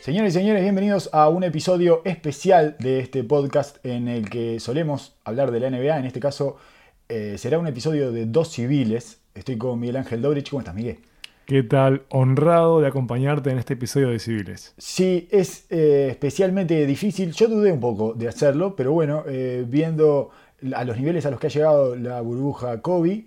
Señores y señores, bienvenidos a un episodio especial de este podcast en el que solemos hablar de la NBA. En este caso eh, será un episodio de dos civiles. Estoy con Miguel Ángel Dobrich. ¿Cómo estás, Miguel? ¿Qué tal? Honrado de acompañarte en este episodio de Civiles. Sí, es eh, especialmente difícil. Yo dudé un poco de hacerlo, pero bueno, eh, viendo a los niveles a los que ha llegado la burbuja COVID,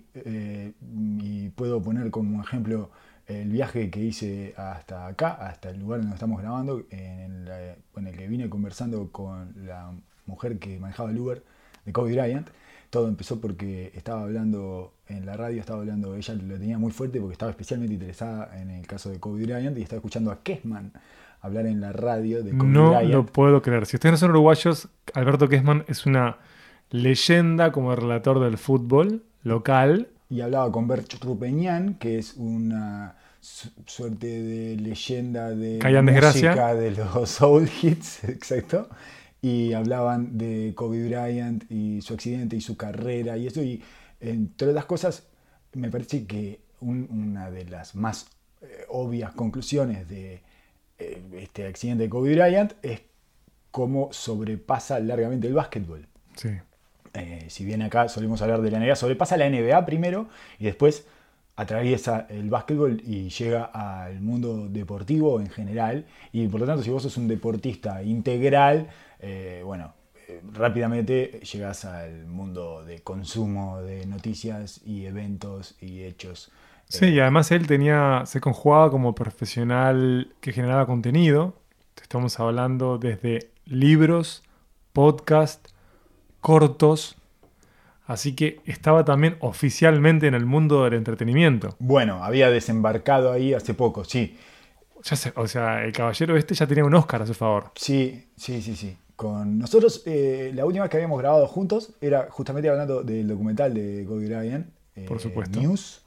y puedo poner como ejemplo el viaje que hice hasta acá, hasta el lugar donde estamos grabando, en, el que vine conversando con la mujer que manejaba el Uber de Kobe Bryant. Todo empezó porque estaba hablando en la radio, estaba hablando, ella lo tenía muy fuerte porque estaba especialmente interesada en el caso de Kobe Bryant y estaba escuchando a Kessman hablar en la radio de Kobe no Bryant. No lo puedo creer. Si ustedes no son uruguayos, Alberto Kessman es una leyenda como relator del fútbol local y hablaba con Bert Rupeñán, que es una suerte de leyenda de música de los soul hits, exacto. Y hablaban de Kobe Bryant y su accidente y su carrera y eso. Y entre otras cosas, me parece que una de las más eh, obvias conclusiones de eh, este accidente de Kobe Bryant es cómo sobrepasa largamente el básquetbol. Sí. Eh, si bien acá solemos hablar de la NBA, sobrepasa la NBA primero y después atraviesa el básquetbol y llega al mundo deportivo en general. Y por lo tanto, si vos sos un deportista integral, eh, bueno, eh, rápidamente llegas al mundo de consumo de noticias y eventos y hechos. Sí, y además él tenía, se conjugaba como profesional que generaba contenido. Estamos hablando desde libros, podcast, cortos. Así que estaba también oficialmente en el mundo del entretenimiento. Bueno, había desembarcado ahí hace poco, sí. Ya sé, o sea, el caballero este ya tenía un Oscar a su favor. Sí, sí, sí, sí. Con nosotros, eh, la última vez que habíamos grabado juntos era justamente hablando del documental de Kobe Bryant. Eh, Por supuesto. News.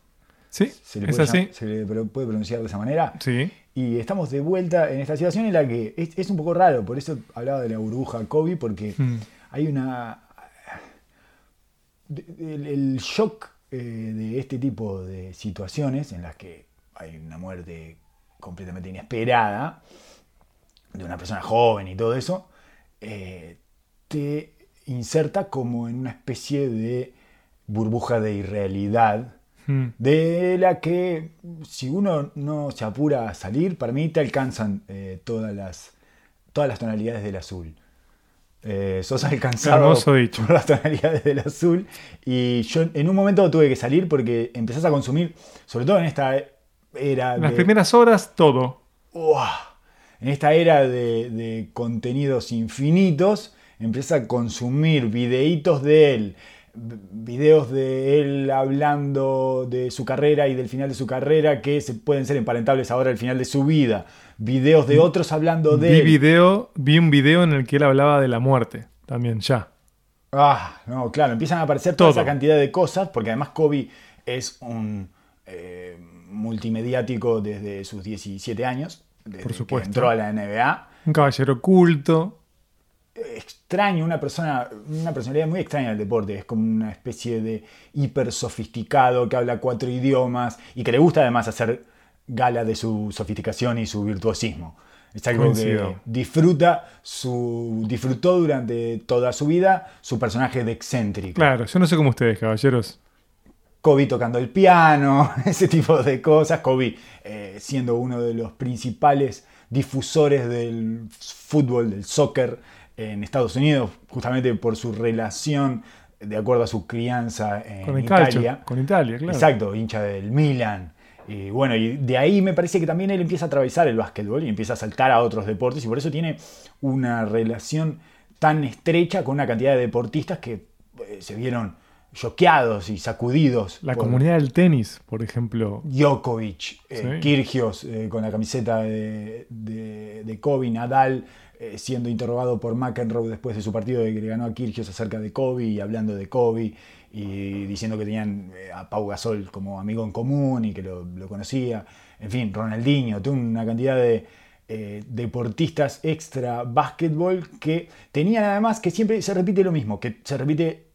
Sí, se le es así. se le puede pronunciar de esa manera. Sí. Y estamos de vuelta en esta situación en la que es, un poco raro, por eso hablaba de la burbuja Kobe, porque hmm. hay una el, shock eh, de este tipo de situaciones en las que hay una muerte completamente inesperada de una persona joven y todo eso, eh, te inserta como en una especie de burbuja de irrealidad hmm. de la que si uno no se apura a salir, para mí te alcanzan eh, todas, las, todas las tonalidades del azul. Eh, sos alcanzado por las tonalidades del azul. Y yo en un momento tuve que salir porque empezás a consumir, sobre todo en esta era. En las primeras horas, todo. en esta era de, contenidos infinitos, empezás a consumir videitos de él, videos de él hablando de su carrera y del final de su carrera que se pueden ser emparentables ahora al final de su vida videos de otros hablando de. Vi, video, vi un video en el que él hablaba de la muerte, también, ya. Ah, no, claro, empiezan a aparecer toda esa cantidad de cosas, porque además Kobe es un eh, multimediático desde sus 17 años, desde Por supuesto. Que entró a la NBA. Un caballero oculto. Extraño, una persona, una personalidad muy extraña del deporte, es como una especie de hiper sofisticado que habla cuatro idiomas y que le gusta además hacer gala de su sofisticación y su virtuosismo. Es algo que disfruta su, disfrutó durante toda su vida su personaje de excéntrico. Claro, yo no sé cómo ustedes, caballeros. Kobe tocando el piano, ese tipo de cosas. Kobe eh, siendo uno de los principales difusores del fútbol, del soccer en Estados Unidos, justamente por su relación, de acuerdo a su crianza en con Italia. con Italia, claro. Exacto, hincha del Milan. Y bueno, y de ahí me parece que también él empieza a atravesar el básquetbol y empieza a saltar a otros deportes y por eso tiene una relación tan estrecha con una cantidad de deportistas que eh, se vieron choqueados y sacudidos. La comunidad del tenis, por ejemplo. Djokovic, eh, Kirgios eh, con la camiseta de, de, Kobe, Nadal siendo interrogado por McEnroe después de su partido de que le ganó a Kirgios acerca de Kobe y hablando de Kobe y diciendo que tenían eh, a Pau Gasol como amigo en común y que lo, conocía. En fin, Ronaldinho, una cantidad de eh, deportistas extra básquetbol que tenían además que siempre se repite lo mismo, que se repite,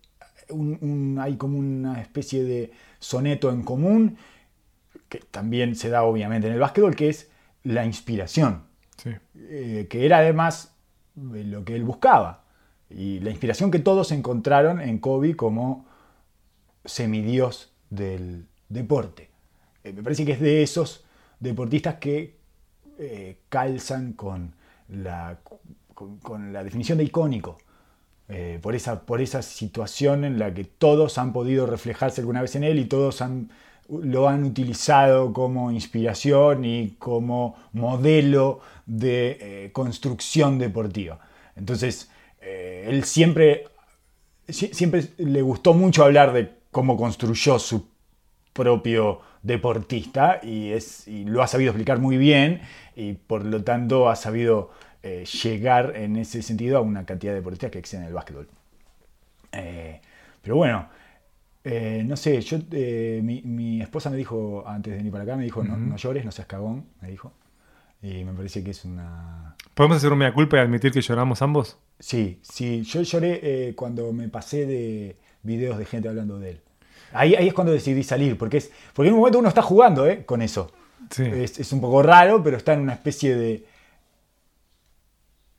hay como una especie de soneto en común, que también se da obviamente en el básquetbol, que es la inspiración. Eh, que era además eh, lo que él buscaba. Y la inspiración que todos encontraron en Kobe como semidios del deporte. Eh, me parece que es de esos deportistas que calzan con la, con, la definición de icónico. Por, esa, por esa situación en la que todos han podido reflejarse alguna vez en él y todos han, lo han utilizado como inspiración y como modelo de eh, construcción deportiva. Entonces, eh, él siempre, si- siempre le gustó mucho hablar de cómo construyó su propio deportista y, es, lo ha sabido explicar muy bien y por lo tanto ha sabido eh, llegar en ese sentido a una cantidad de deportistas que existen en el básquetbol. Pero bueno, eh, no sé, yo, eh, mi, mi esposa me dijo antes de venir para acá, me dijo, no, no llores, no seas cagón, me dijo. Y me parece que es una... ¿Podemos hacer un mea culpa y admitir que lloramos ambos? Sí, sí, yo lloré eh, cuando me pasé de videos de gente hablando de él. Ahí, ahí es cuando decidí salir, porque, es, porque en un momento uno está jugando eh, con eso. Sí. Es, es un poco raro, pero está en una especie de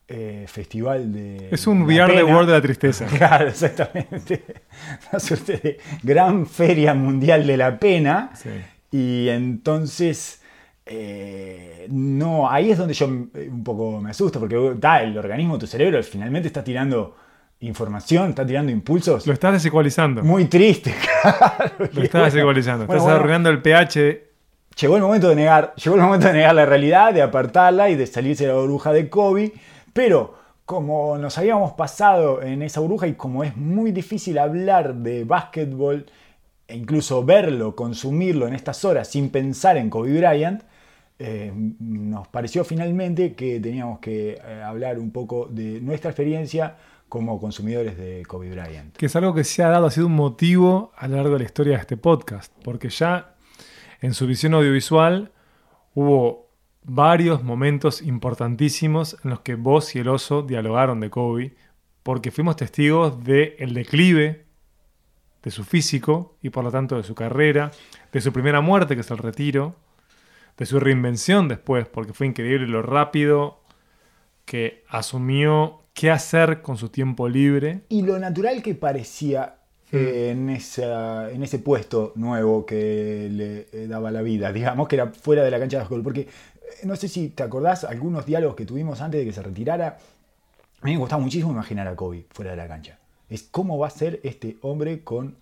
eh, festival de. Es un VR de. World de la tristeza. Claro, exactamente. Una suerte de gran feria mundial de la pena. Sí. Y entonces. eh, no, ahí es donde yo eh, un poco me asusto, porque ta, el organismo, tu cerebro, finalmente está tirando información, está tirando impulsos. Lo estás desecualizando. Muy triste, claro. Lo estás bueno, desecualizando. bueno, estás bueno, arruinando el pH. llegó el momento de negar, llegó el momento de negar la realidad, de apartarla y de salirse de la burbuja de Kobe, pero como nos habíamos pasado en esa burbuja y como es muy difícil hablar de básquetbol e incluso verlo, consumirlo en estas horas sin pensar en Kobe Bryant, eh, nos pareció finalmente que teníamos que eh, hablar un poco de nuestra experiencia como consumidores de Kobe Bryant. que es algo que se ha dado, ha sido un motivo a lo largo de la historia de este podcast, porque ya en su visión audiovisual hubo varios momentos importantísimos en los que vos y el oso dialogaron de Kobe, porque fuimos testigos del el declive de su físico y por lo tanto de su carrera, de su primera muerte, que es el retiro, de su reinvención después, porque fue increíble lo rápido que asumió qué hacer con su tiempo libre Y lo natural que parecía eh, en, esa- en ese puesto nuevo que le eh, daba la vida, digamos, que era fuera de la cancha de básquetbol. Porque no sé si te acordás algunos diálogos que tuvimos antes de que se retirara. A mí me gustaba muchísimo imaginar a Kobe fuera de la cancha. Es cómo va a ser este hombre con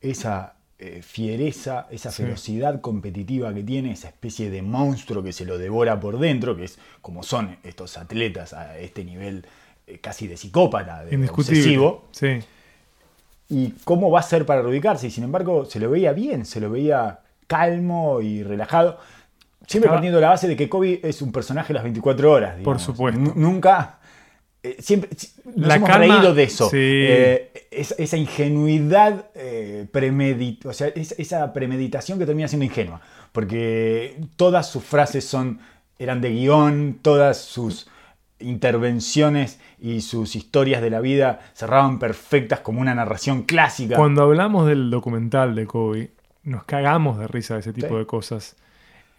esa eh, fiereza, esa Sí. ferocidad competitiva que tiene, esa especie de monstruo que se lo devora por dentro, que es como son estos atletas a este nivel eh, casi de psicópata, de obsesivo Sí. y cómo va a ser para reubicarse. Y sin embargo, se lo veía bien, se lo veía calmo y relajado. Siempre Estaba- partiendo de la base de que Kobe es un personaje las 24 horas. digamos. supuesto. Nu- nunca. eh, siempre si- nos La hemos calma- reído de eso. sí. Eh, es- esa ingenuidad eh, premedit- o sea, es- esa premeditación que termina siendo ingenua. Porque todas sus frases son, eran de guion, todas sus intervenciones y sus historias de la vida cerraban perfectas como una narración clásica. Cuando hablamos del documental de Kobe, nos cagamos de risa de ese tipo Sí. de cosas.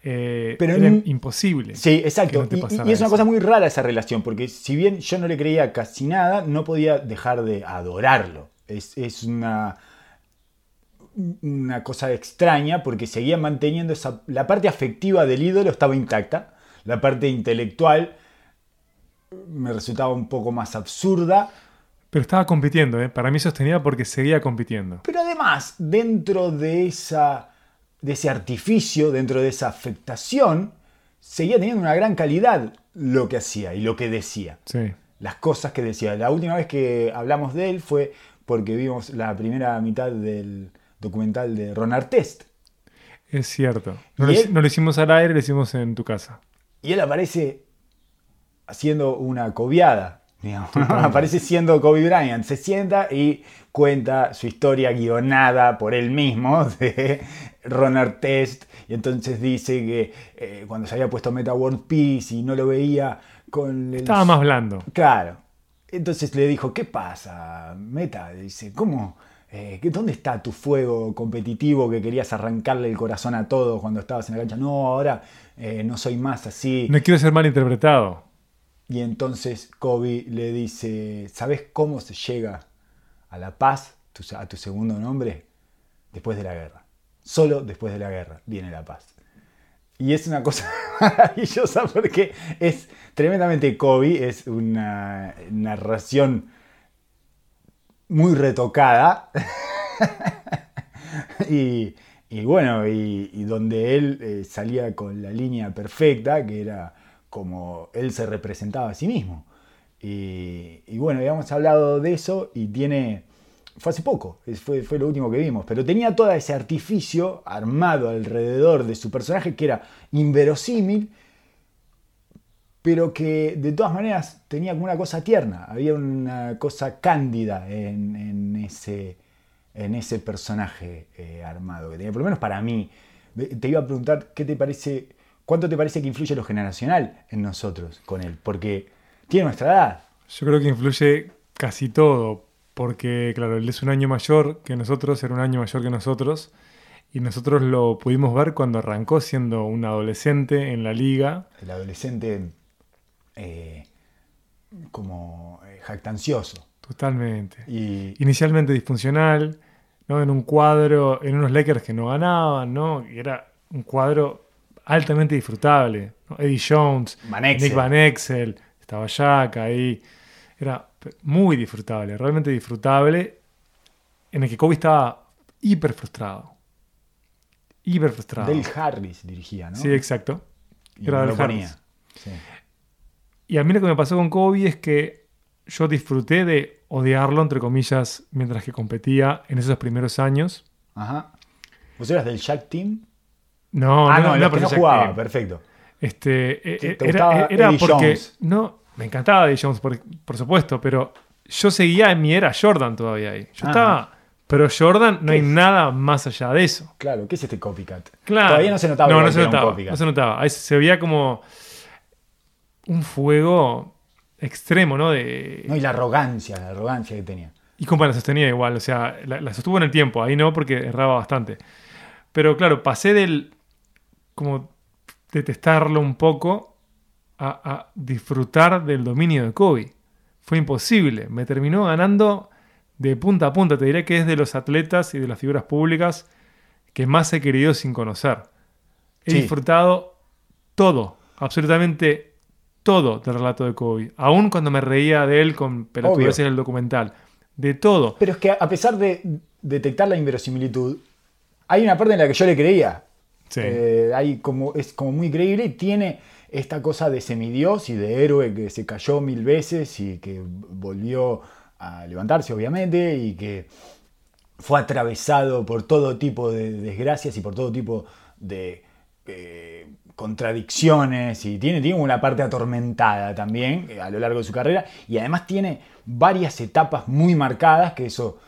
Eh, Pero era en- imposible. Sí, exacto. no Y- es una eso. cosa muy rara esa relación, porque si bien yo no le creía casi nada, no podía dejar de adorarlo. Es, es una, una cosa extraña porque seguía manteniendo esa... La parte afectiva del ídolo estaba intacta, la parte intelectual me resultaba un poco más absurda, Pero estaba compitiendo, ¿eh? para mí sostenía porque seguía compitiendo. Pero además, dentro de, esa, de ese artificio, dentro de esa afectación, seguía teniendo una gran calidad lo que hacía y lo que decía. Sí. Las cosas que decía. La última vez que hablamos de él fue porque vimos la primera mitad del documental de Ron Artest. Es cierto. No, ¿Y lo, él? no lo hicimos al aire, lo hicimos en tu casa. Y él aparece haciendo una cobiada. Aparece siendo Kobe Bryant. Se sienta y cuenta su historia guionada por él mismo de Ron Artest. Y entonces dice que eh, cuando se había puesto Meta World Peace y no lo veía con el... Estaba más blando. Claro. Entonces le dijo, ¿qué pasa, Meta? Dice, ¿cómo? Eh, ¿qué- ¿Dónde está tu fuego competitivo que querías arrancarle el corazón a todos cuando estabas en la cancha? No, ahora eh, no soy más así. No quiero ser mal interpretado. Y entonces Kobe le dice, ¿sabes cómo se llega a la paz, a tu segundo nombre? Después de la guerra. Solo después de la guerra viene la paz. Y es una cosa maravillosa porque es tremendamente Kobe, es una narración muy retocada. y, bueno, y, y donde él eh, salía con la línea perfecta, que era como él se representaba a sí mismo. Y, bueno, habíamos hablado de eso y tiene... Fue hace poco, fue, fue lo último que vimos, pero tenía todo ese artificio armado alrededor de su personaje que era inverosímil, pero que de todas maneras tenía como una cosa tierna, había una cosa cándida en, en ese, en ese personaje eh, armado que tenía, por lo menos para mí. Te iba a preguntar qué te parece, cuánto te parece que influye lo generacional en nosotros con él, porque tiene nuestra edad. Yo creo que influye casi todo, porque claro, él es un año mayor que nosotros, era un año mayor que nosotros, y nosotros lo pudimos ver cuando arrancó siendo un adolescente en la liga. El adolescente eh, como eh, jactancioso. Totalmente. Y, Inicialmente disfuncional, ¿no? En un cuadro, en unos Lakers que no ganaban, ¿no? Y era un cuadro altamente disfrutable. ¿no? Eddie Jones, Van. Nick Van Exel, estaba Jack ahí. Era muy disfrutable, realmente disfrutable, en el que Kobe estaba hiper frustrado. Hiper frustrado. Dale Harris dirigía, ¿no? Sí, exacto. Y era lo Harris. Sí. Y a mí lo que me pasó con Kobe es que yo disfruté de odiarlo, entre comillas, mientras que competía en esos primeros años. Ajá. ¿Vos eras del Jack Team? No, ah, no, no, no, no, pero no jugaba, que- perfecto. Este, eh, ¿Te- eh, era, gustaba era Eddie porque. Jones? No, me encantaba Eddie Jones, por, por supuesto, pero yo seguía en mi era Jordan todavía ahí. Yo Ajá. estaba. Pero Jordan, no ¿Qué hay es? nada más allá de eso. Claro, ¿qué es este copycat? Claro. Todavía no se notaba No, no se notaba. No se notaba. Ahí se veía como un fuego extremo, ¿no? De, No, y la arrogancia, la arrogancia que tenía. Y compa la sostenía igual, o sea, la, la sostuvo en el tiempo, ahí no, porque erraba bastante. Pero claro, pasé del como detestarlo un poco a, a disfrutar del dominio de Kobe. Fue imposible, me terminó ganando de punta a punta. Te diré que es de los atletas y de las figuras públicas que más he querido sin conocer. He Sí. disfrutado todo, absolutamente todo del relato de Kobe. Aún cuando me reía de él con pelotudeces del documental. De todo. Pero es que a pesar de detectar la inverosimilitud, hay una parte en la que yo le creía. Eh, hay como, es como muy creíble y tiene esta cosa de semidios y de héroe que se cayó mil veces y que volvió a levantarse, obviamente, y que fue atravesado por todo tipo de desgracias y por todo tipo de eh, contradicciones y tiene, tiene una parte atormentada también eh, a lo largo de su carrera. Y además tiene varias etapas muy marcadas que eso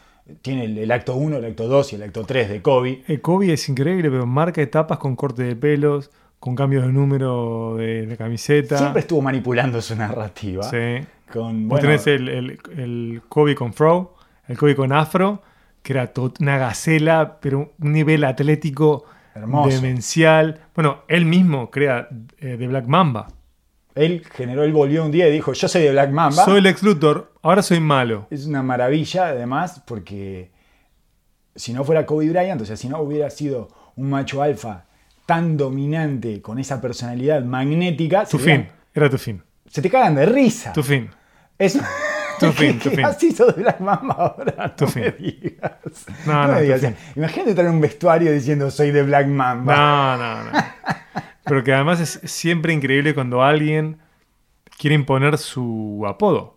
tiene el, el acto 1, el acto 2 y el acto 3 de Kobe. Eh, Kobe es increíble, pero marca etapas con corte de pelos, con cambios de número de, de camiseta. Siempre estuvo manipulando su narrativa. Sí. Con, Vos bueno, tenés el, el- el Kobe con Fro, el Kobe con Afro, que era una gacela, pero un nivel atlético Hermoso. demencial. Bueno, él mismo crea eh, The Black Mamba. Él generó, él volvió un día y dijo, yo soy de Black Mamba. Soy Lex Luthor, ahora soy malo. Es una maravilla, además, porque si no fuera Kobe Bryant, o sea, si no hubiera sido un macho alfa tan dominante, con esa personalidad magnética, Tu fin, era tu fin. se te cagan de risa. Tu fin. Es, Tu fin, tu ¿Qué fin. has hizo de Black Mamba ahora? Tu no fin. me digas. No, No, no, me tu digas. fin. Imagínate estar en un vestuario diciendo soy de Black Mamba. No, no, no. Pero que además es siempre increíble cuando alguien quiere imponer su apodo.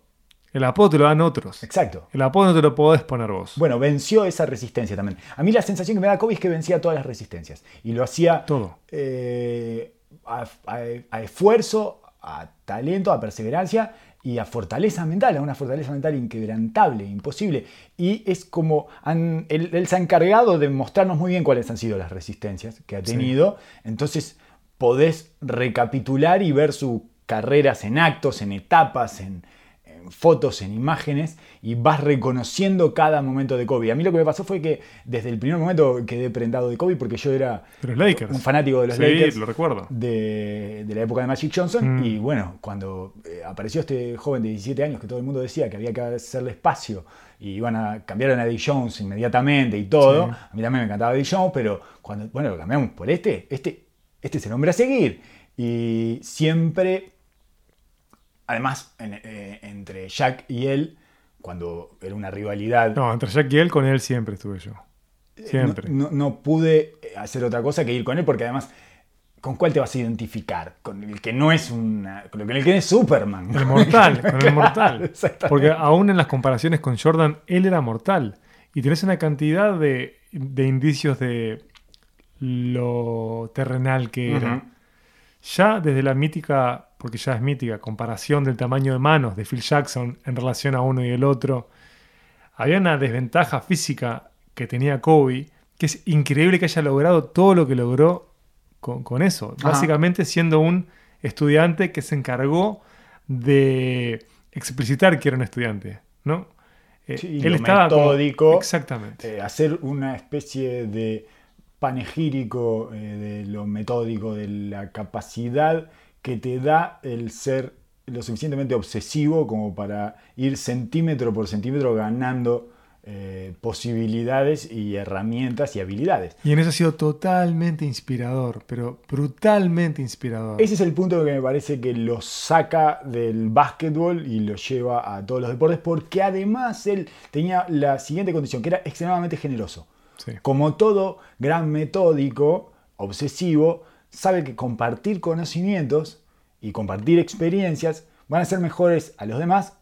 El apodo te lo dan otros. Exacto. El apodo no te lo podés poner vos. Bueno, venció esa resistencia también. A mí la sensación que me da Kobe es que vencía todas las resistencias. Y lo hacía Todo. eh, a, a- a esfuerzo, a talento, a perseverancia y a fortaleza mental, a una fortaleza mental inquebrantable, imposible. Y es como han- él, él se ha encargado de mostrarnos muy bien cuáles han sido las resistencias que ha Sí. tenido. Entonces podés recapitular y ver sus carreras en actos, en etapas, en, fotos, en imágenes, y vas reconociendo cada momento de Kobe. A mí lo que me pasó fue que desde el primer momento quedé prendado de Kobe porque yo era un fanático de los sí, Lakers lo recuerdo. de, de la época de Magic Johnson. Mm. Y bueno, cuando eh, apareció este joven de 17 años que todo el mundo decía que había que hacerle espacio y iban a cambiar a Eddie Jones inmediatamente y todo, Sí. a mí también me encantaba Eddie Jones, pero cuando, bueno, lo cambiamos por este, este, este es el hombre a seguir. Y siempre, además, en- eh, entre Jack y él, cuando era una rivalidad No, entre Jack y él, con él siempre estuve yo. Siempre. no, no- no pude hacer otra cosa que ir con él, porque además, ¿con cuál te vas a identificar? Con el que no es una. Con el que no es Superman. El mortal, con el Claro, mortal. Porque aún en las comparaciones con Jordan, él era mortal. Y tenés una cantidad de, de indicios de lo terrenal que era. Ya desde la mítica, porque ya es mítica, comparación del tamaño de manos de Phil Jackson en relación a uno y el otro, había una desventaja física que tenía Kobe, que es increíble que haya logrado todo lo que logró con, con eso. Ajá. Básicamente siendo un estudiante que se encargó de explicitar que era un estudiante, ¿no? Eh, Sí, lo como- metódico. exactamente. Eh, hacer una especie de panegírico eh, de lo metódico, de la capacidad que te da el ser lo suficientemente obsesivo como para ir centímetro por centímetro ganando eh, posibilidades y herramientas y habilidades. Y en eso ha sido totalmente inspirador, pero brutalmente inspirador. Ese es el punto que me parece que lo saca del básquetbol y lo lleva a todos los deportes, porque además él tenía la siguiente condición, que era extremadamente generoso. Sí. Como todo gran metódico, obsesivo, sabe que compartir conocimientos y compartir experiencias van a ser mejores a los demás,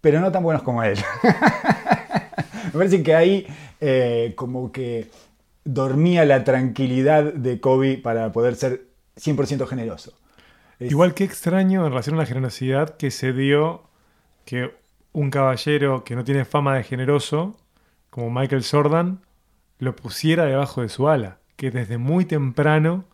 pero no tan buenos como él. Me parece que ahí eh, como que dormía la tranquilidad de Kobe para poder ser 100% generoso. Es- Igual que extraño en relación a la generosidad que se dio que un caballero que no tiene fama de generoso, como Michael Jordan, lo pusiera debajo de su ala. Que desde muy temprano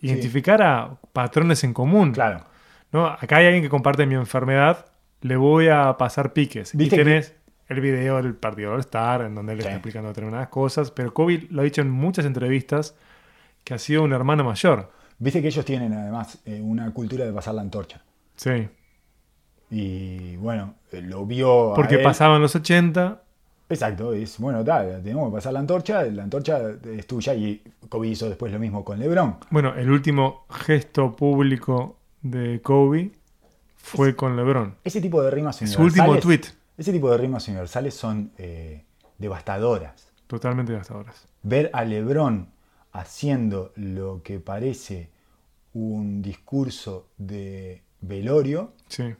identificara patrones en común. Claro. ¿no? Acá hay alguien que comparte mi enfermedad, le voy a pasar piques. Y ¿Viste que- tenés el video del partido All Star, en donde él Sí. está explicando determinadas cosas, pero Kobe lo ha dicho en muchas entrevistas que ha sido un hermano mayor. Viste que ellos tienen además eh, una cultura de pasar la antorcha. Sí. Y bueno, eh, lo vio. a Porque él. pasaban los 80, Exacto, es bueno, tal, tenemos que pasar la antorcha, la antorcha es tuya y Kobe hizo después lo mismo con LeBron. bueno, el último gesto público de Kobe fue con LeBron. Ese tipo de rimas Su universales. último tweet, Ese tipo de rimas universales son eh, devastadoras. totalmente gastadoras. Ver a LeBron haciendo lo que parece un discurso de velorio Sí.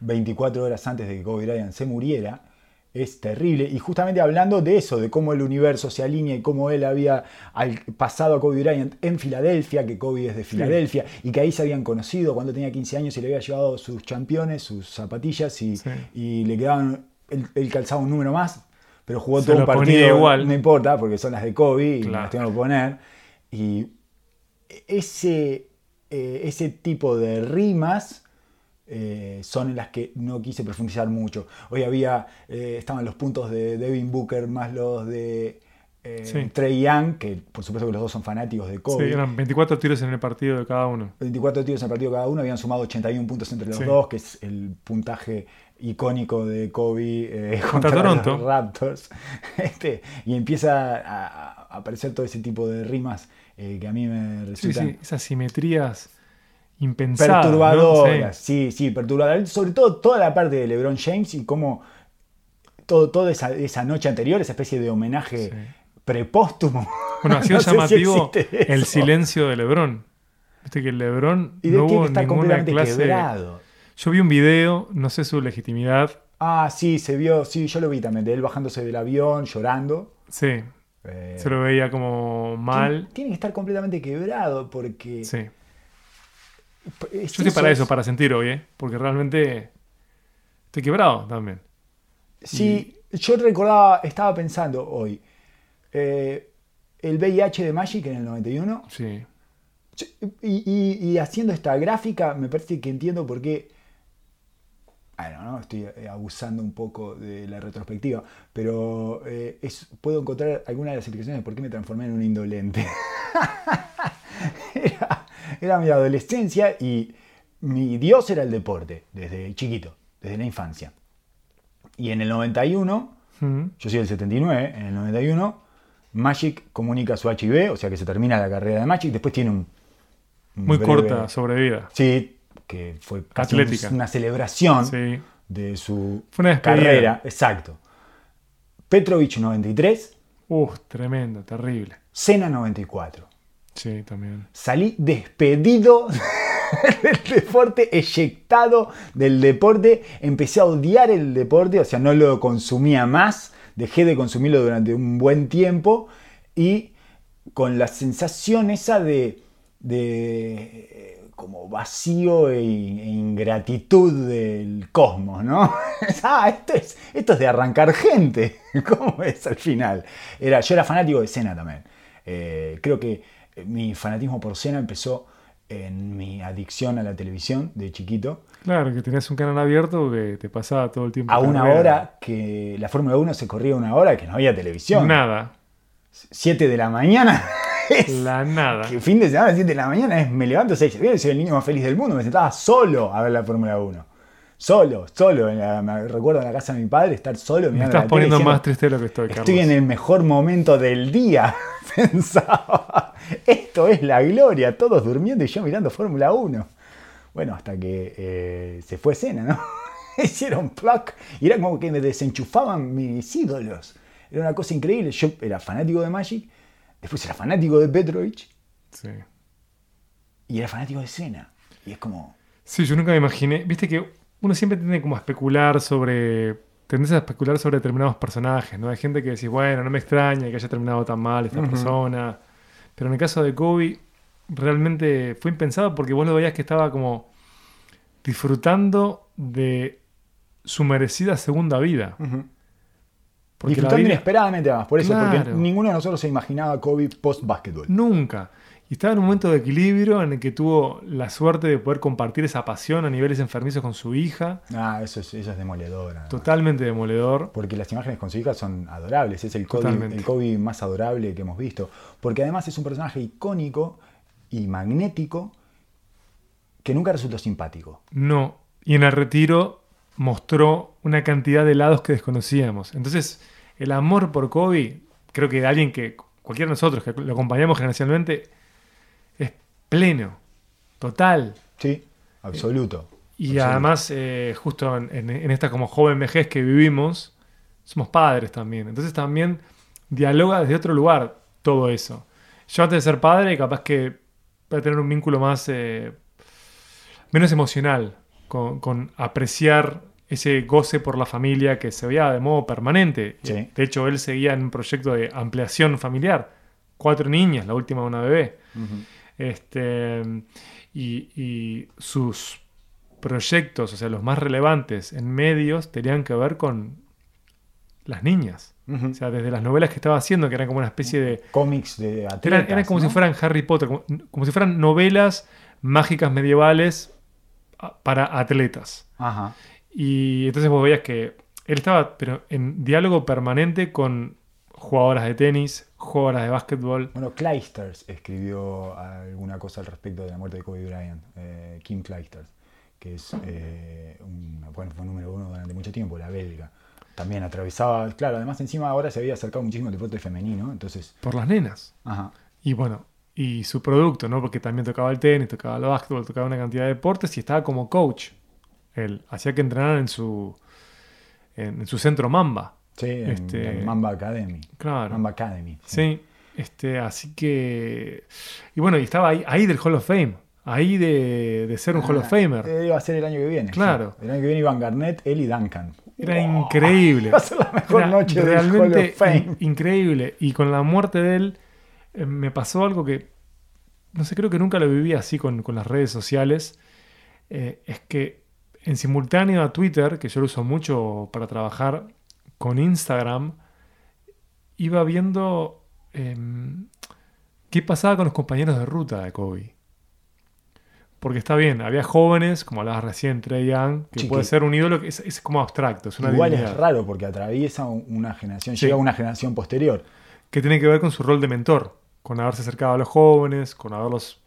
24 horas antes de que Kobe Bryant se muriera es terrible. Y justamente hablando de eso, de cómo el universo se alinea y cómo él había pasado a Kobe Bryant en Filadelfia, que Kobe es de Filadelfia, y que ahí se habían conocido cuando tenía 15 años y le había llevado sus championes, sus zapatillas, y, Sí. y le quedaban, él, él calzaba un número más, pero jugó Se todo un partido, igual. no importa, porque son las de Kobe y Claro. las tengo que poner. Y ese, eh, ese tipo de rimas eh, son en las que no quise profundizar mucho. Hoy había, eh, estaban los puntos de Devin Booker más los de eh, Sí. Trey Young, que por supuesto que los dos son fanáticos de Sí, Kobe. eran 24 tiros en el partido de cada uno. 24 tiros en el partido cada uno, habían sumado 81 puntos entre los Sí. dos, que es el puntaje icónico de Kobe eh, contra, Toronto. los Raptors. Este, y empieza a, a aparecer todo ese tipo de rimas eh, que a mí me Sí, resultan sí, esas simetrías impensadas. ¿no? perturbadoras. Sí. Sí, sí, perturbadoras. Sobre todo toda la parte de LeBron James y cómo todo, toda esa, esa noche anterior, esa especie de homenaje Sí. prepóstumo. Bueno, ha sido No sé si llamativo el silencio de LeBron. Viste que LeBron Y no que hubo está ninguna clase. quebrado. Yo vi un video, no sé su legitimidad. Ah, sí, se vio, sí, yo lo vi también, de él bajándose del avión, llorando. Sí, Eh, se lo veía como mal. Tiene, tiene que estar completamente quebrado porque... Sí. Yo estoy para es- eso, para sentir hoy, ¿eh? Porque realmente estoy quebrado también. Sí, yo recordaba, estaba pensando hoy, eh, el VIH de Magic en el 91, Sí. y, y- y haciendo esta gráfica me parece que entiendo por qué bueno, ¿no? estoy eh, abusando un poco de la retrospectiva, pero eh, es, puedo encontrar alguna de las explicaciones de por qué me transformé en un indolente. era, era mi adolescencia y mi Dios era el deporte, desde chiquito, desde la infancia. Y en el 91, Mm. yo soy del 79, en el 91, Magic comunica su HIV, o sea que se termina la carrera de Magic, después tiene un... un Muy breve- corta sobrevida. Sí, que fue casi Atlética. una celebración Sí. de su Fue una despedida. carrera. Exacto. Petrovic 93, Uf, tremendo, terrible. Senna 94. Sí, también. Salí despedido del deporte, eyectado del deporte. Empecé a odiar el deporte, o sea, no lo consumía más. Dejé de consumirlo durante un buen tiempo y con la sensación esa de, de eh, como vacío e, e ingratitud del cosmos, ¿no? ah, esto es, esto es de arrancar gente. ¿Cómo es al final? Era, yo era fanático de Senna también. Eh, creo que mi fanatismo por Senna empezó en mi adicción a la televisión de chiquito. Claro, que tenías un canal abierto que te pasaba todo el tiempo. A una carrera. hora que la Fórmula 1 se corría una hora que no había televisión. Nada. 7 de la mañana. es- La nada. que fin de semana, 7 de la mañana, es, me levanto 6. Soy el niño más feliz del mundo. Me sentaba solo a ver la Fórmula 1. Solo, solo. En la- me recuerdo en la casa de mi padre estar solo Me estás la poniendo diciendo, más triste de lo que estoy, Carlos. Estoy en el mejor momento del día, pensaba. Esto es la gloria, todos durmiendo y yo mirando Fórmula 1. Bueno, hasta que eh, se fue cena, ¿no? Hicieron pluck y era como que me desenchufaban mis ídolos. Era una cosa increíble. Yo era fanático de Magic, después era fanático de Petrovic Sí. y era fanático de Senna. Y es como. Sí, yo nunca me imaginé. Viste que uno siempre tiende como a especular sobre. Tendencia a especular sobre determinados personajes, ¿no? Hay gente que decís, bueno, no me extraña que haya terminado tan mal esta persona. Pero en el caso de Kobe, realmente fue impensado porque vos lo veías que estaba como disfrutando de su merecida segunda vida. Disfrutando vida- inesperadamente más, por eso, porque ninguno de nosotros se imaginaba a Kobe post-básquetbol. Nunca. Y estaba en un momento de equilibrio en el que tuvo la suerte de poder compartir esa pasión a niveles enfermizos con su hija. Ah, eso es, eso es demoledor. además. Totalmente demoledor. Porque las imágenes con su hija son adorables. Es el Kobe, el Kobe más adorable que hemos visto. Porque además es un personaje icónico y magnético que nunca resultó simpático. No. Y en el retiro mostró una cantidad de lados que desconocíamos. Entonces, el amor por Kobe, creo que de alguien que cualquiera de nosotros que lo acompañamos generacionalmente, pleno, total. Sí, absoluto. Y Absoluto. además, eh, justo en, en- esta como joven vejez que vivimos, somos padres también. Entonces también dialoga desde otro lugar todo eso. Yo antes de ser padre, capaz que voy a tener un vínculo más, eh, menos emocional, con, con apreciar ese goce por la familia que se veía de modo permanente. Sí. De hecho, él seguía en un proyecto de ampliación familiar. Cuatro niñas, la última una bebé. Este, y, y sus proyectos, o sea, los más relevantes en medios, tenían que ver con las niñas. O sea, desde las novelas que estaba haciendo, que eran como una especie de... Cómics de atletas. Eran, eran como ¿no? si fueran Harry Potter, como, como si fueran novelas mágicas medievales para atletas. Ajá. Y entonces vos veías que él estaba pero en diálogo permanente con jugadoras de tenis, jugadoras de básquetbol. Bueno, Clijsters escribió alguna cosa al respecto de la muerte de Kobe Bryant. eh, Kim Clijsters, que es eh, un, bueno, fue número uno durante mucho tiempo, la belga. También atravesaba, claro, además encima ahora se había acercado muchísimo al deporte femenino, entonces, Por las nenas. ajá. Y bueno, y su producto, ¿no? Porque también tocaba el tenis, tocaba el básquetbol, tocaba una cantidad de deportes y estaba como coach. Él hacía que entrenaran en su, en, en su centro Mamba. Sí, en, Este- en Mamba Academy. Claro. Mamba Academy. Sí, este, así que... Y bueno, y estaba ahí, ahí del Hall of Fame. Ahí de, de ser un Hall of Famer. Eh, iba a ser el año que viene. Claro. sí. El año que viene iban Garnett, él y Duncan. Era ¡Wow! increíble. Va a ser la mejor Era noche del Hall realmente of Fame. in- increíble. Y con la muerte de él eh, me pasó algo que, no sé, creo que nunca lo viví así con, con las redes sociales. Eh, es que en simultáneo a Twitter, que yo lo uso mucho para trabajar, con Instagram, iba viendo em, qué pasaba con los compañeros de ruta de Kobe. Porque está bien, había jóvenes, como hablabas recién, Trey Young, que Sí, puede que- ser un ídolo que es, es como abstracto, es una Igual divinidad. es raro porque atraviesa un- una generación, Sí. llega a una generación posterior. que tiene que ver con su rol de mentor, con haberse acercado a los jóvenes, con haberlos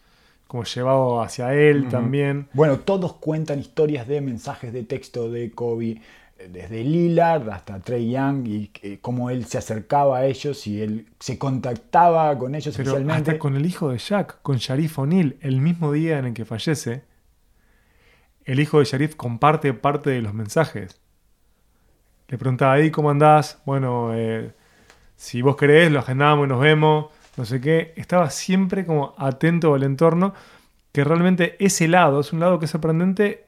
como llevado hacia él también. Bueno, todos cuentan historias de mensajes de texto de Kobe, desde Lillard hasta Trey Young, y eh, cómo él se acercaba a ellos y él se contactaba con ellos Pero especialmente. hasta con el hijo de Jack, con Sharif O'Neal, el mismo día en el que fallece, el hijo de Sharif comparte parte de los mensajes. Le preguntaba ahí cómo andás, bueno, eh, si vos querés, lo agendamos y nos vemos, no sé qué. Estaba siempre como atento al entorno, que realmente ese lado es un lado que es sorprendente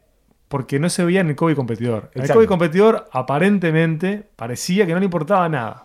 porque no se veía en el Kobe competidor. El. Kobe competidor aparentemente parecía que no le importaba nada.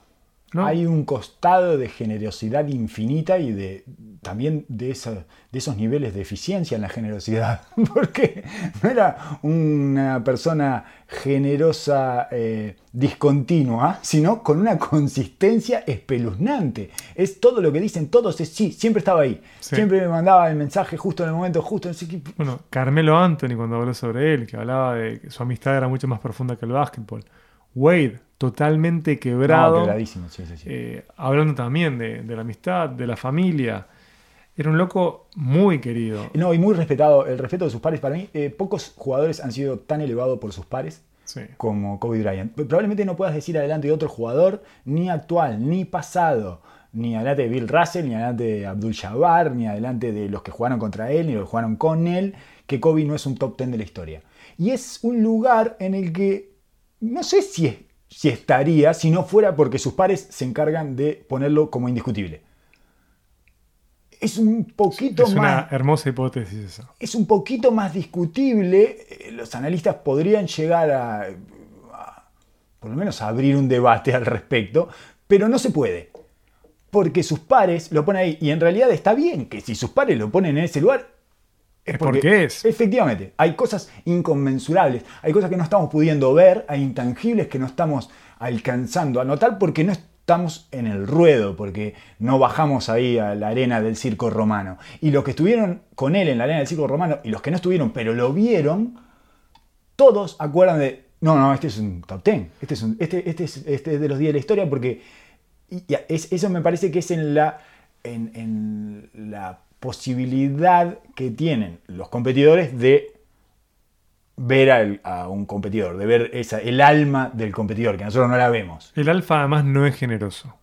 ¿No? Hay un costado de generosidad infinita y de también de, esa- de esos niveles de eficiencia en la generosidad. Porque no era una persona generosa eh, discontinua, sino con una consistencia espeluznante. Es todo lo que dicen todos, es sí, siempre estaba ahí. Sí. Siempre me mandaba el mensaje justo en el momento, justo en ese Bueno, Carmelo Anthony cuando habló sobre él, que hablaba de que su amistad era mucho más profunda que el básquetbol. Wade, totalmente quebrado, No, quebradísimo, sí, sí, sí. eh, hablando también de, de la amistad, de la familia. Era un loco muy querido. No, y muy respetado, el respeto de sus pares. Para mí, eh, pocos jugadores han sido tan elevados por sus pares Sí. como Kobe Bryant. Probablemente no puedas decir adelante de otro jugador, ni actual, ni pasado, ni adelante de Bill Russell, ni adelante de Abdul Jabbar, ni adelante de los que jugaron contra él, ni los que jugaron con él, que Kobe no es un top 10 de la historia. Y es un lugar en el que no sé si, es- si estaría si no fuera porque sus pares se encargan de ponerlo como indiscutible. Es un poquito Es más una hermosa hipótesis esa. es un poquito más discutible. Eh, Los analistas podrían llegar a, a, por lo menos, a abrir un debate al respecto, pero no se puede. Porque sus pares lo ponen ahí. Y en realidad está bien que si sus pares lo ponen en ese lugar. Es porque es. Efectivamente, hay cosas inconmensurables, hay cosas que no estamos pudiendo ver, hay intangibles que no estamos alcanzando a notar porque no estamos en el ruedo, porque no bajamos ahí a la arena del circo romano. Y los que estuvieron con él en la arena del circo romano y los que no estuvieron, pero lo vieron, todos acuerdan de, no, no, este es un top ten, este es, un- este, este es, este es de los días de la historia porque y, y es- eso me parece que es en la, en, en la posibilidad que tienen los competidores de ver al- a, un competidor, de ver esa, el alma del competidor, que nosotros no la vemos. El alfa además no es generoso.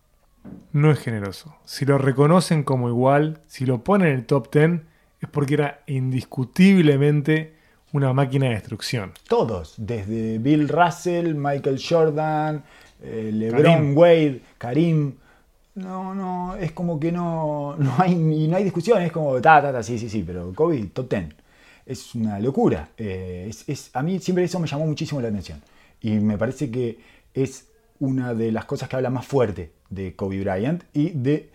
No es generoso. Si lo reconocen como igual, si lo ponen en el top 10, es porque era indiscutiblemente una máquina de destrucción. Todos, desde Bill Russell, Michael Jordan, eh, LeBron Karim. Wade, Karim. No, no, es como que no, no hay no hay discusión, es como, ta, ta, ta, sí, sí, sí, pero Kobe, top 10. Es una locura. Eh, es, es- a mí siempre eso me llamó muchísimo la atención. Y me parece que es una de las cosas que habla más fuerte de Kobe Bryant y de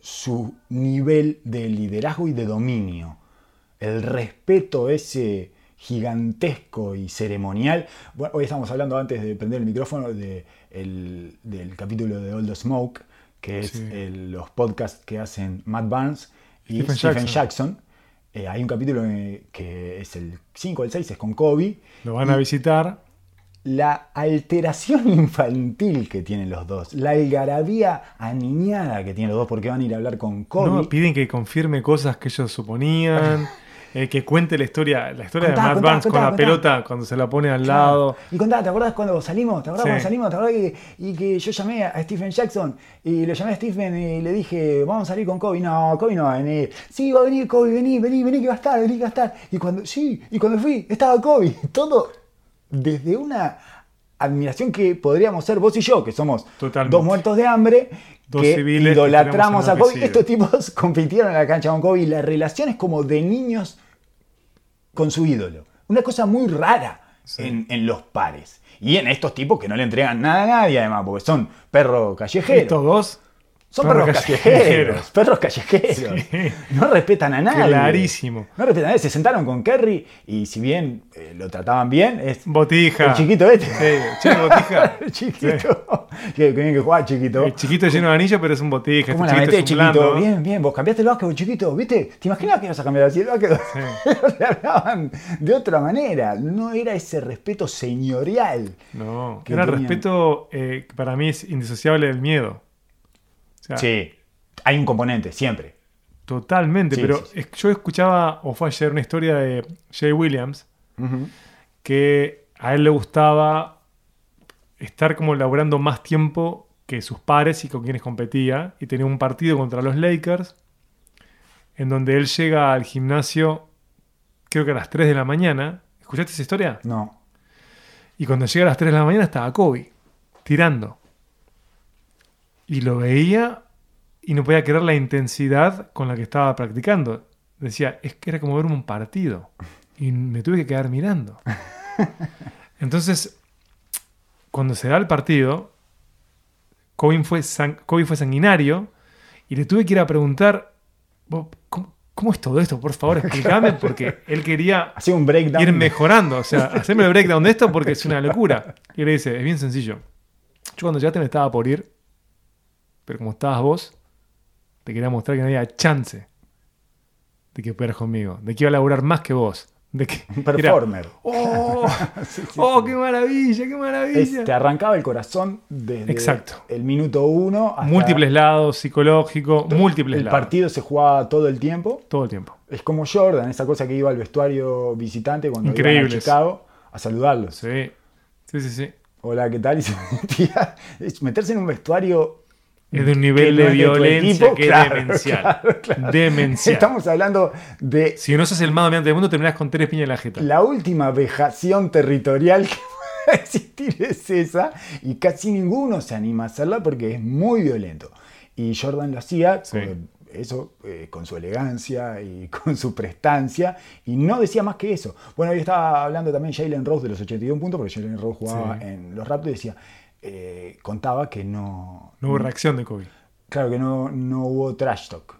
su nivel de liderazgo y de dominio. El respeto ese gigantesco y ceremonial. Bueno, hoy estamos hablando antes de prender el micrófono de el- del capítulo de the Smoke, que es Sí. el- los podcasts que hacen Matt Barnes y Stephen Stephen, Jackson. Jackson. Eh, hay un capítulo eh, que es el 5 o el 6, es con Kobe. Lo van a visitar. La alteración infantil que tienen los dos, la algarabía aniñada que tienen los dos, porque van a ir a hablar con Kobe. No, piden que confirme cosas que ellos suponían. eh, que cuente la historia, la historia Contá, de Matt contá, Barnes contá, con la pelota cuando se la pone al Claro. lado. Y contá, ¿te acordás cuando salimos? ¿Te acordás Sí. cuando salimos? ¿Te acordás que, y que yo llamé a Stephen Jackson y le llamé a Stephen y le dije, vamos a salir con Kobe? No, Kobe no va a venir. Sí, va a venir Kobe, vení, vení, vení que va a estar, vení que va a estar. Y cuando, sí, y cuando fui, estaba Kobe. Todo desde una admiración que podríamos ser vos y yo, que somos Totalmente. dos muertos de hambre, Dos que civiles idolatramos a Kobe. Estos tipos compitieron en la cancha con Kobe y la relación es como de niños con su ídolo. Una cosa muy rara Sí. en, en los pares. Y en estos tipos que no le entregan nada a nadie, además, porque son perros callejeros. Estos dos. Son perros perros callejeros. Perros callejeros. Sí. No respetan a nadie. Clarísimo. No respetan a nadie. Se sentaron con Kerry y si bien eh, lo trataban bien, es Botija. el chiquito este. Sí, che, botija. el chiquito. que, que bien que jugaba chiquito. El chiquito es lleno de anillos, pero es un botija. ¿Cómo este la chiquito metés, chiquito? Bien, bien. Vos cambiaste el básquetbol, chiquito, ¿viste? ¿Te imaginas que ibas a cambiar así el básquetbol? Sí. Le hablaban de otra manera. No era ese respeto señorial. No, que era el respeto eh, que para mí es indisociable del miedo. Sea, Sí. Hay un componente, siempre. Totalmente, Sí, pero sí, sí. es- yo escuchaba, o fue ayer, una historia de Jay Williams, que a él le gustaba estar como laburando más tiempo que sus pares y con quienes competía, y tenía un partido contra los Lakers, en donde él llega al gimnasio, creo que a las 3 de la mañana. ¿Escuchaste esa historia? No. Y cuando llega a las 3 de la mañana estaba Kobe, tirando. Y lo veía y no podía creer la intensidad con la que estaba practicando. Decía, es que era como ver un partido. Y me tuve que quedar mirando. Entonces, cuando se da el partido, Kobe fue, Kobe fue sanguinario y le tuve que ir a preguntar, "Vos, ¿cómo, cómo es todo esto? Por favor, explícame, porque él quería un breakdown. ir mejorando. O sea, hacerme el breakdown de esto porque es una locura. Y le dice, es bien sencillo. Yo cuando llegaste me estaba por ir, pero como estabas vos, te quería mostrar que no había chance de que pudieras conmigo, de que iba a laburar más que vos. De que Un era, performer. ¡Oh! Sí, sí, ¡Oh, sí. qué maravilla, qué Es- maravilla! te arrancaba el corazón desde Exacto. el minuto uno hasta múltiples lados, psicológico, múltiples el lados. partido se jugaba todo el tiempo. Todo el tiempo. Es como Jordan, esa cosa que iba al vestuario visitante cuando iban a. Chicago a saludarlos. Sí, sí, sí. sí. Hola, ¿qué tal? Y se metía. Meterse en un vestuario. Es de un nivel de violencia equipo, que claro, es demencial. claro, claro. Demencial. Estamos hablando de Si no sos el más dominante del mundo, terminás con tres piñas en la jeta. la última vejación territorial que puede existir es esa. Y casi ninguno se anima a hacerla porque es muy violento. Y Jordan lo hacía Sí. eso, eh, con su elegancia y con su prestancia. Y no decía más que eso. Bueno, hoy estaba hablando también Jalen Rose de los 81 puntos, porque Jalen Rose jugaba Sí. en los Raptors y decía, eh, contaba que no, No hubo reacción de Kobe. Claro que no, no hubo trash talk.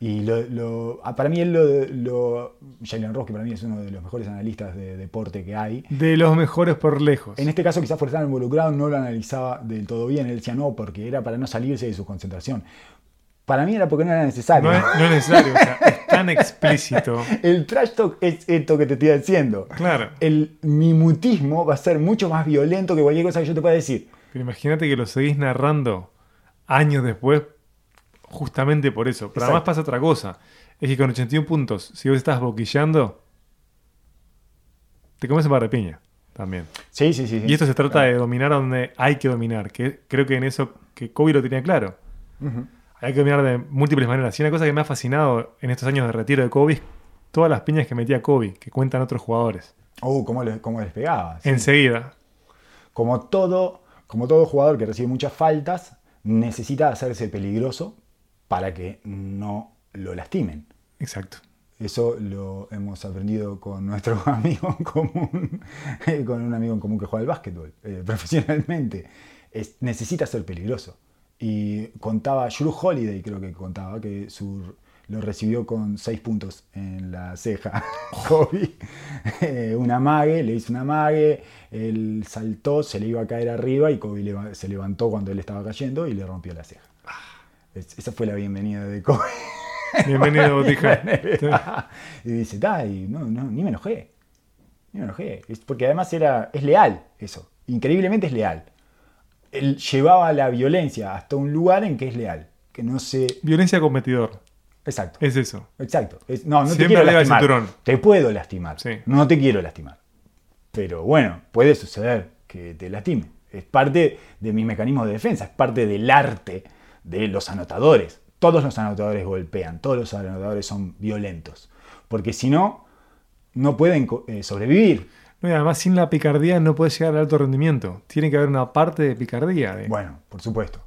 Y lo, lo- ah, para mí él lo, lo Jalen Ross, que para mí es uno de los mejores analistas de deporte que hay. De los mejores por lejos. En este caso quizás por estar involucrado no lo analizaba del todo bien. Él decía no, porque era para no salirse de su concentración. Para mí era porque no era necesario. No es, no es necesario, o sea, es tan explícito. El trash talk es esto que te estoy diciendo. Claro. El mimutismo va a ser mucho más violento que cualquier cosa que yo te pueda decir. Pero imagínate que lo seguís narrando años después, justamente por eso. Pero además Exacto. pasa otra cosa. Es que con 81 puntos, si vos estás boquillando, te comes un par de piña también. Sí, sí, sí. Y esto se trata Claro. de dominar donde hay que dominar. Que creo que en eso que Kobe lo tenía claro. Hay que dominar de múltiples maneras. Y una cosa que me ha fascinado en estos años de retiro de Kobe es todas las piñas que metía Kobe, que cuentan otros jugadores. Uh, cómo, le- cómo les pegaba. sí. Enseguida. como todo, como todo jugador que recibe muchas faltas, necesita hacerse peligroso para que no lo lastimen. Exacto. Eso lo hemos aprendido con nuestro amigo en común, eh, con un amigo en común que juega al básquetbol eh, profesionalmente. Es- necesita ser peligroso. Y contaba, Drew Holiday creo que contaba, que su, lo recibió con seis puntos en la ceja. Kobe, Eh, un amague, le hizo un amague, él saltó, se le iba a caer arriba y Kobe se levantó cuando él estaba cayendo y le rompió la ceja. Es- esa fue la bienvenida de Kobe. Bienvenido, Botija. y dice, "Tai, no, no, ni me enojé. Ni me enojé. Es porque además era, es leal eso. Increíblemente es leal. Él llevaba la violencia hasta un lugar en que es leal. Que no se. Violencia competidor. Exacto. Es eso. Exacto. Es- no, no te Siempre quiero arriba del lastimar. cinturón. Te puedo lastimar. Sí. No te quiero lastimar. Pero bueno, puede suceder que te lastime. Es parte de mis mecanismos de defensa. Es parte del arte de los anotadores. Todos los anotadores golpean. Todos los anotadores son violentos. Porque si no, no pueden eh, sobrevivir. No, y además, sin la picardía no puedes llegar al alto rendimiento. Tiene que haber una parte de picardía. de- Bueno, por supuesto.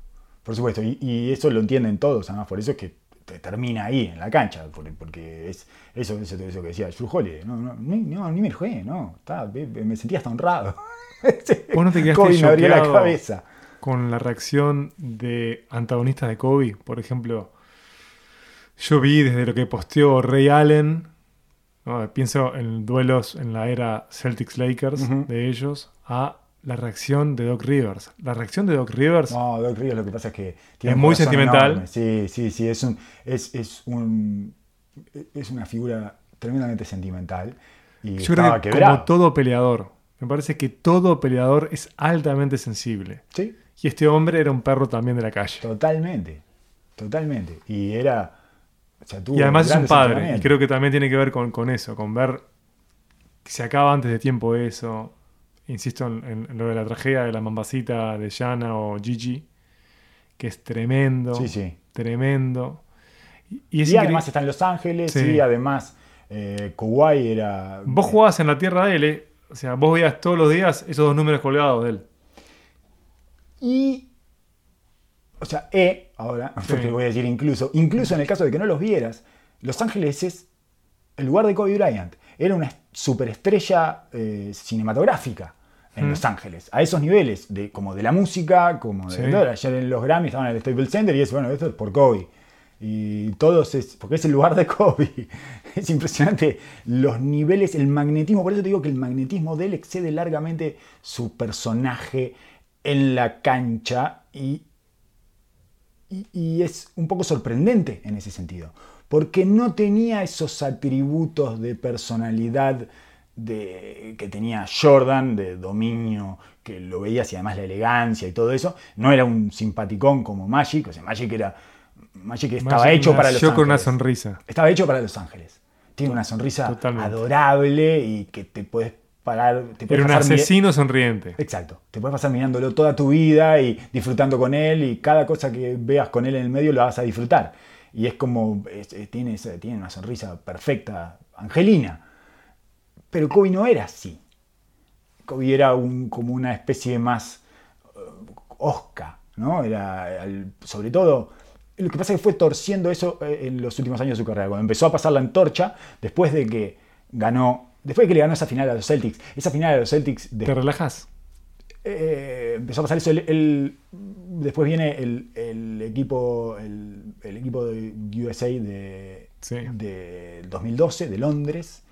Por supuesto. Y, y eso lo entienden todos, además. Por eso es que te termina ahí, en la cancha. por- Porque es eso, eso, eso que decía Drew Holiday. No, no, ni, no, ni me enojé, no. Estaba- me sentía hasta honrado. Vos no te quedaste Kobe me abrió la cabeza. con la reacción de antagonistas de Kobe. Por ejemplo, yo vi desde lo que posteó Ray Allen, ¿no? pienso en duelos en la era Celtics-Lakers Ujú. de ellos, a la reacción de Doc Rivers. La reacción de Doc Rivers No, Doc Rivers lo que pasa es que tiene Es muy sentimental. enorme. Sí, sí, sí, es un, es, es un es una figura tremendamente sentimental y Yo creo que quebrado. como todo peleador, me parece que todo peleador es altamente sensible. Sí, Y este hombre era un perro también de la calle. totalmente. Totalmente. Y era o sea, tuvo Y además es un padre. Y creo que también tiene que ver con, con eso, con ver que se acaba antes de tiempo eso. Insisto en, lo de la tragedia de la mambacita de Yana o Gigi, que es tremendo. Sí, sí. Tremendo. Y, y es Y increíble- además está en Los Ángeles Sí. y además eh, Kuwait era Vos jugabas en la tierra de él, ¿eh? O sea, vos veías todos los días esos dos números colgados de él. Y, o sea, E, ahora, Sí. porque voy a decir incluso, incluso en el caso de que no los vieras, Los Ángeles es el lugar de Kobe Bryant. Era una superestrella eh, cinematográfica en Mm. Los Ángeles, a esos niveles, de, como de la música, como de Sí. todo. Ayer en los Grammy estaban en el Staples Center y es, bueno, esto es por Kobe. Y todos es, porque es el lugar de Kobe. Es impresionante los niveles, el magnetismo. Por eso te digo que el magnetismo de él excede largamente su personaje en la cancha y, y, y es un poco sorprendente en ese sentido. Porque no tenía esos atributos de personalidad de, que tenía Jordan, de dominio, que lo veías y además la elegancia y todo eso. No era un simpaticón como Magic. O sea, Magic era. Magic estaba Magic hecho para Los Ángeles. con una sonrisa. Estaba hecho para Los Ángeles. Tiene una sonrisa Totalmente. adorable y que te puedes parar. Te puedes Era un asesino sonriente. Exacto. Te puedes pasar mirándolo toda tu vida y disfrutando con él y cada cosa que veas con él en el medio lo vas a disfrutar. Y es como, es- es- tiene, esa- tiene una sonrisa perfecta, angelina. Pero Kobe no era así. Kobe era un, como una especie más eh, osca, ¿no? Era, sobre todo, lo que pasa es que fue torciendo eso eh, en los últimos años de su carrera. Cuando empezó a pasar la antorcha, después de que ganó, después de que le ganó esa final a los Celtics, esa final a los Celtics de- ¿Te relajas? eh, empezó a pasar eso. el- el- después viene el, el equipo el, el equipo de USA de, Sí. de 2012, de Londres,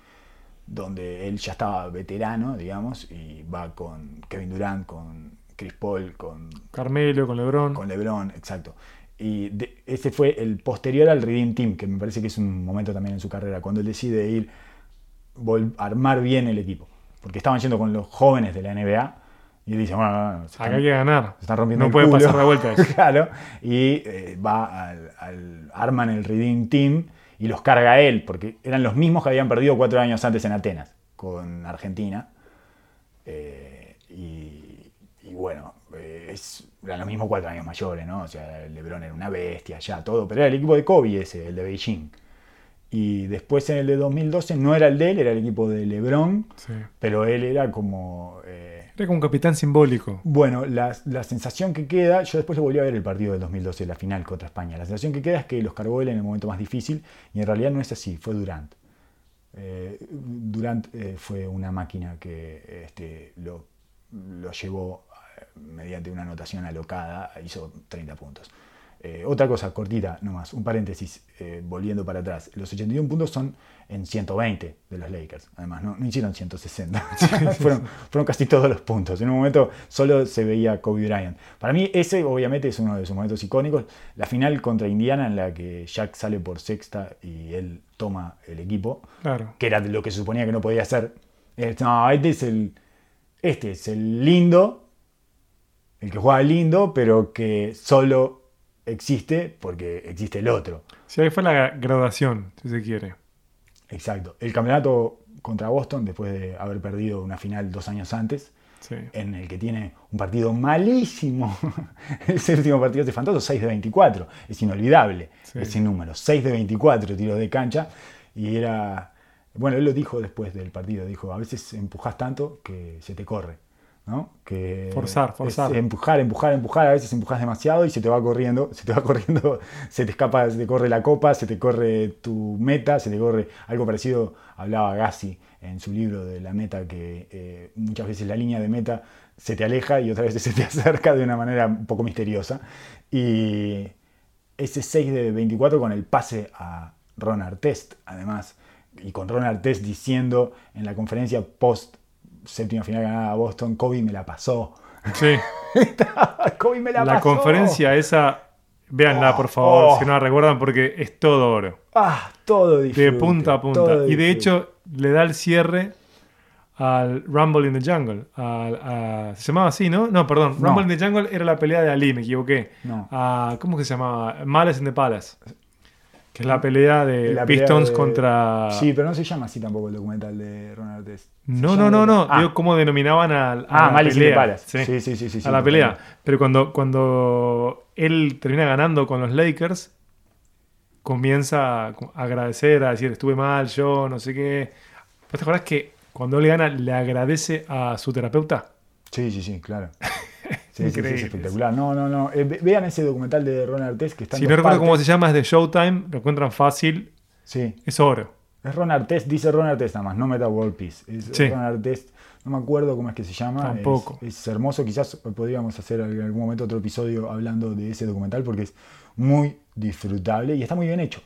donde él ya estaba veterano, digamos, y va con Kevin Durant, con Chris Paul, con, Carmelo con LeBron. con LeBron, exacto. Y de- ese fue el posterior al Redeem Team, que me parece que es un momento también en su carrera, cuando él decide ir vol- armar bien el equipo. Porque estaban yendo con los jóvenes de la NBA y él dice, bueno, no, no, se Acá están- hay que ganar. se están rompiendo no el puede culo. pasar la vuelta. eso. claro. Y eh, va al, al- arman el Redeem Team y los carga él, porque eran los mismos que habían perdido cuatro años antes en Atenas, con Argentina. Eh, y, y bueno, eh, es- eran los mismos cuatro años mayores, ¿no? O sea, LeBron era una bestia, ya todo, pero era el equipo de Kobe ese, el de Beijing. Y después en el de 2012 no era el de él, era el equipo de LeBron, Sí. pero él era como... eh, Era como un capitán simbólico. bueno, la, la sensación que queda, yo después lo volví a ver el partido del 2012, la final contra España. La sensación que queda es que los cargó él en el momento más difícil y en realidad no es así, fue Durant. Eh, Durant eh, fue una máquina que este, lo, lo llevó eh, mediante una anotación alocada, hizo 30 puntos. Eh, otra cosa, cortita nomás, un paréntesis, eh, volviendo para atrás. Los 81 puntos son en 120 de los Lakers. Además, no, no hicieron 160. fueron, fueron casi todos los puntos. En un momento solo se veía Kobe Bryant. Para mí, ese obviamente es uno de sus momentos icónicos. La final contra Indiana, en la que Jack sale por sexta y él toma el equipo, Claro. que era lo que se suponía que no podía hacer. No, este es el. Este es el lindo, el que juega lindo, pero que solo existe porque existe el otro. Sí, ahí fue la graduación, si se quiere. Exacto. El campeonato contra Boston, después de haber perdido una final dos años antes, Sí. en el que tiene un partido malísimo. el séptimo partido es espantoso, 6 de 24. Es inolvidable Sí. ese número. 6 de 24 tiros de cancha. Y era. Bueno, él lo dijo después del partido. Dijo: A veces empujas tanto que se te corre. ¿No? Que Forzar, forzar. empujar, empujar, empujar. A veces empujas demasiado y se te va corriendo. Se te va corriendo. Se te escapa, se te corre la copa, se te corre tu meta, se te corre. Algo parecido hablaba Gassi en su libro de la meta, que eh, muchas veces la línea de meta se te aleja y otras veces se te acerca de una manera un poco misteriosa. Y ese 6 de 24 con el pase a Ron Artest, además, y con Ron Artest diciendo en la conferencia post séptima final ganada a Boston, Kobe me la pasó. Sí. Kobe me la, La pasó. conferencia esa, véanla por favor, Oh. si no la recuerdan, porque es todo oro. Ah, todo De punta a punta. Y de hecho, le da el cierre al Rumble in the Jungle. Al- a- se llamaba así, ¿no? No, perdón. No. Rumble in the Jungle era la pelea de Ali, me equivoqué. No. A- ¿Cómo que se llamaba? Malice in the Palace. Que es la pelea de La pelea Pistons de- contra. Sí, pero no se llama así tampoco el documental de Ronald Artest. Se No, no, no, de- no. Ah, Digo cómo denominaban al- a, ah la pelea. Sí, Sí, sí, sí. sí, a la pelea. Pero cuando, cuando él termina ganando con los Lakers, comienza a agradecer, a decir, estuve mal, yo, no sé qué. ¿Vos te acordás que cuando él gana le agradece a su terapeuta? Sí, sí, sí, claro. Sí, sí, sí, Increíble. es espectacular. No, no, no. Eh, ve- vean ese documental de Ronald Artest que está en Si no recuerdo cómo se llama, es de Showtime, lo encuentran fácil, Sí. es oro. Es Ron Artest, dice Ron Artest nada más, no Meta World Peace. Es Sí. Ron Artest, no me acuerdo cómo es que se llama. Tampoco. Es, es hermoso, quizás podríamos hacer en algún momento otro episodio hablando de ese documental porque es muy disfrutable y está muy bien hecho.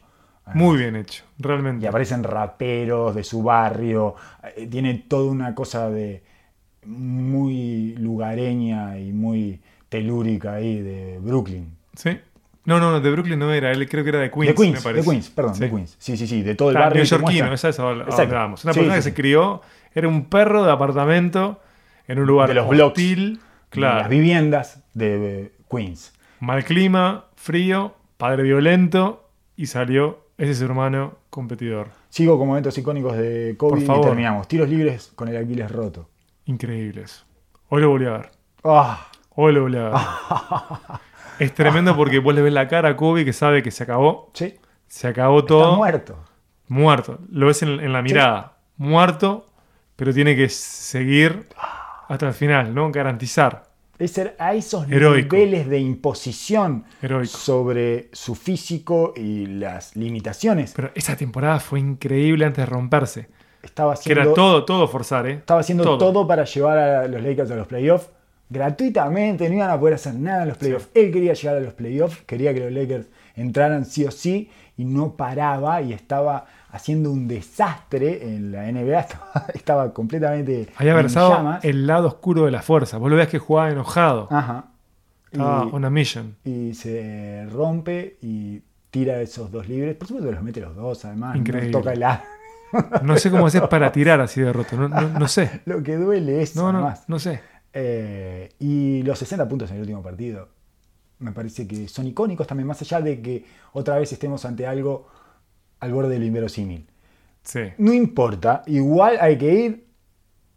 Muy bien hecho, realmente. Y aparecen raperos de su barrio, eh, tiene toda una cosa de muy lugareña y muy telúrica ahí de Brooklyn. ¿Sí? No, no, no, de Brooklyn no era, él creo que era de Queens. de Queens, me parece. de Queens, perdón, Sí. de Queens. Sí, sí, sí, de todo el Claro, barrio. y neoyorquino, esa es Exacto. vamos. Una Sí, persona sí, que se crió, era un perro de apartamento en un lugar De los blocks. hostil, de claro, Las viviendas de Queens. mal clima, frío, padre violento y salió ese su hermano competidor. Sigo con momentos icónicos de Kobe Por y favor. terminamos. Tiros libres con el Aquiles roto. Increíbles. Hoy lo volví a ver. Ah, Hoy lo volví a ver. es tremendo porque vos le ves la cara a Kobe que sabe que se acabó. sí, Se acabó está todo. muerto. Muerto. Lo ves en, en la mirada. Muerto, pero tiene que seguir hasta el final, ¿no? Garantizar. Es ser a esos Heroico. niveles de imposición Heroico. sobre su físico y las limitaciones. Pero esa temporada fue increíble antes de romperse. Estaba Que era haciendo, todo, todo forzar, ¿eh? estaba haciendo todo. para llevar a los Lakers a los playoffs gratuitamente, no iban a poder hacer nada en los playoffs. Él quería llegar a los playoffs, quería que los Lakers entraran sí o sí y no paraba y estaba haciendo un desastre en la NBA, estaba, estaba completamente Había versado llamas. el lado oscuro de la fuerza. Vos lo ves que jugaba enojado. Ajá. Estaba Y- on a mission. y se rompe y tira esos dos libres. Por supuesto los mete los dos, además. Increíble. No toca el. No sé cómo haces para tirar así de roto. No, no, no sé. Lo que duele es No, no, además. no sé. Eh, y los 60 puntos en el último partido me parece que son icónicos también, más allá de que otra vez estemos ante algo al borde de lo inverosímil. Sí. No importa, igual hay que ir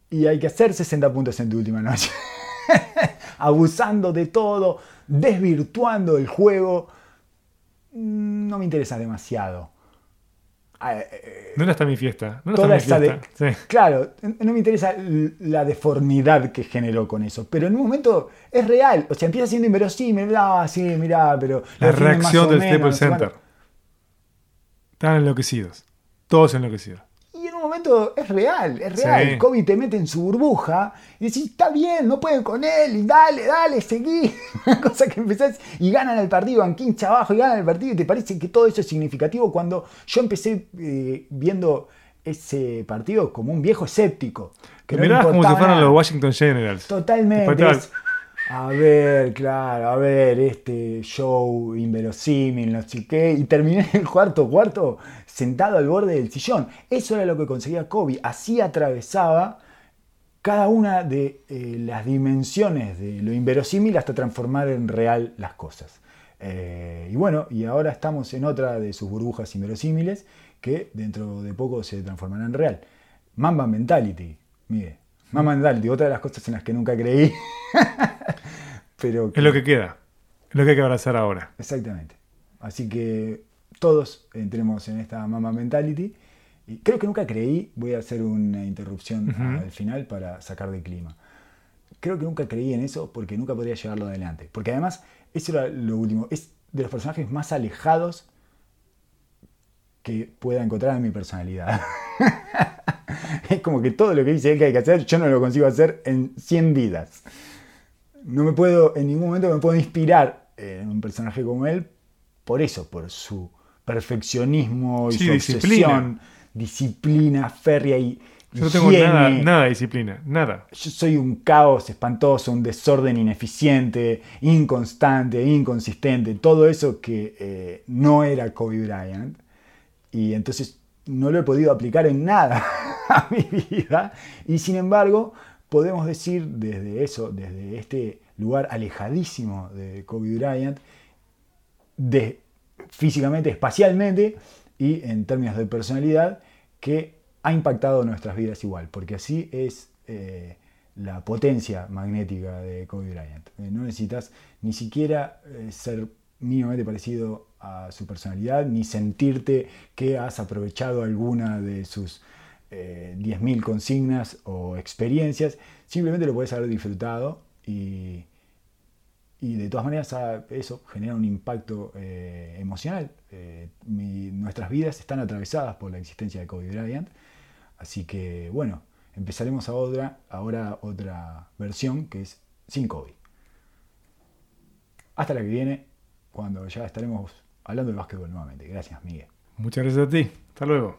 y hay que hacer 60 puntos en tu última noche. Abusando de todo, desvirtuando el juego. No me interesa demasiado. Ah, eh, No era hasta mi fiesta. Era toda hasta mi de- fiesta. Sí. Claro, no me interesa la deformidad que generó con eso, pero en un momento es real, o sea, empieza siendo inverosímil, ah, sí, mirá, pero... La reacción del Staples Center. Estaban enloquecidos. Todos enloquecidos. Momento es real, es real. Sí. Kobe te mete en su burbuja y decís, está bien, no pueden con él, y dale, dale, seguí. Cosa que empezás y ganan el partido, van 15 abajo y ganan el partido y te parece que todo eso es significativo cuando yo empecé eh, viendo ese partido como un viejo escéptico. Que no le Mirabas como si fueran nada. los Washington Generals. Totalmente. Es, a ver, claro, a ver, este show inverosímil, no sé qué. Y terminé el cuarto cuarto sentado al borde del sillón. Eso era lo que conseguía Kobe. Así atravesaba cada una de eh, las dimensiones de lo inverosímil hasta transformar en real las cosas. Eh, y bueno, y ahora estamos en otra de sus burbujas inverosímiles que dentro de poco se transformará en real. Mamba Mentality, mire. Mamba Mentality, otra de las cosas en las que nunca creí. Pero Es lo que queda. Es lo que hay que abrazar ahora. Exactamente. Así que todos entremos en esta Mama Mentality. Y creo que nunca creí, voy a hacer una interrupción al final para sacar de clima. Creo que nunca creí en eso porque nunca podría llevarlo adelante. Porque además, eso era lo último. Es de los personajes más alejados que pueda encontrar en mi personalidad. es como que todo lo que dice él que hay que hacer, yo no lo consigo hacer en 100 vidas no me puedo, en ningún momento me puedo inspirar en un personaje como él por eso, por su perfeccionismo y Sí, su disciplina. obsesión, disciplina férrea y Yo no tengo nada, nada de disciplina, nada. Yo soy un caos espantoso, un desorden ineficiente, inconstante, inconsistente, todo eso que eh, no era Kobe Bryant. Y entonces no lo he podido aplicar en nada a mi vida. Y sin embargo, podemos decir desde eso, desde este lugar alejadísimo de Kobe Bryant, de, físicamente, espacialmente y en términos de personalidad, que ha impactado nuestras vidas igual, porque así es eh, la potencia magnética de Kobe Bryant. Eh, no necesitas ni siquiera eh, ser mínimamente parecido a su personalidad, ni sentirte que has aprovechado alguna de sus eh, 10.000 consignas o experiencias, simplemente lo puedes haber disfrutado y, y de todas maneras ah, eso genera un impacto eh, emocional. Eh, nuestras vidas están atravesadas por la existencia de Kobe Bryant, así que bueno, empezaremos ahora, ahora otra versión que es sin Kobe. Hasta la que viene, cuando ya estaremos hablando de básquetbol nuevamente. Gracias, Miguel. Muchas gracias a ti. Hasta luego.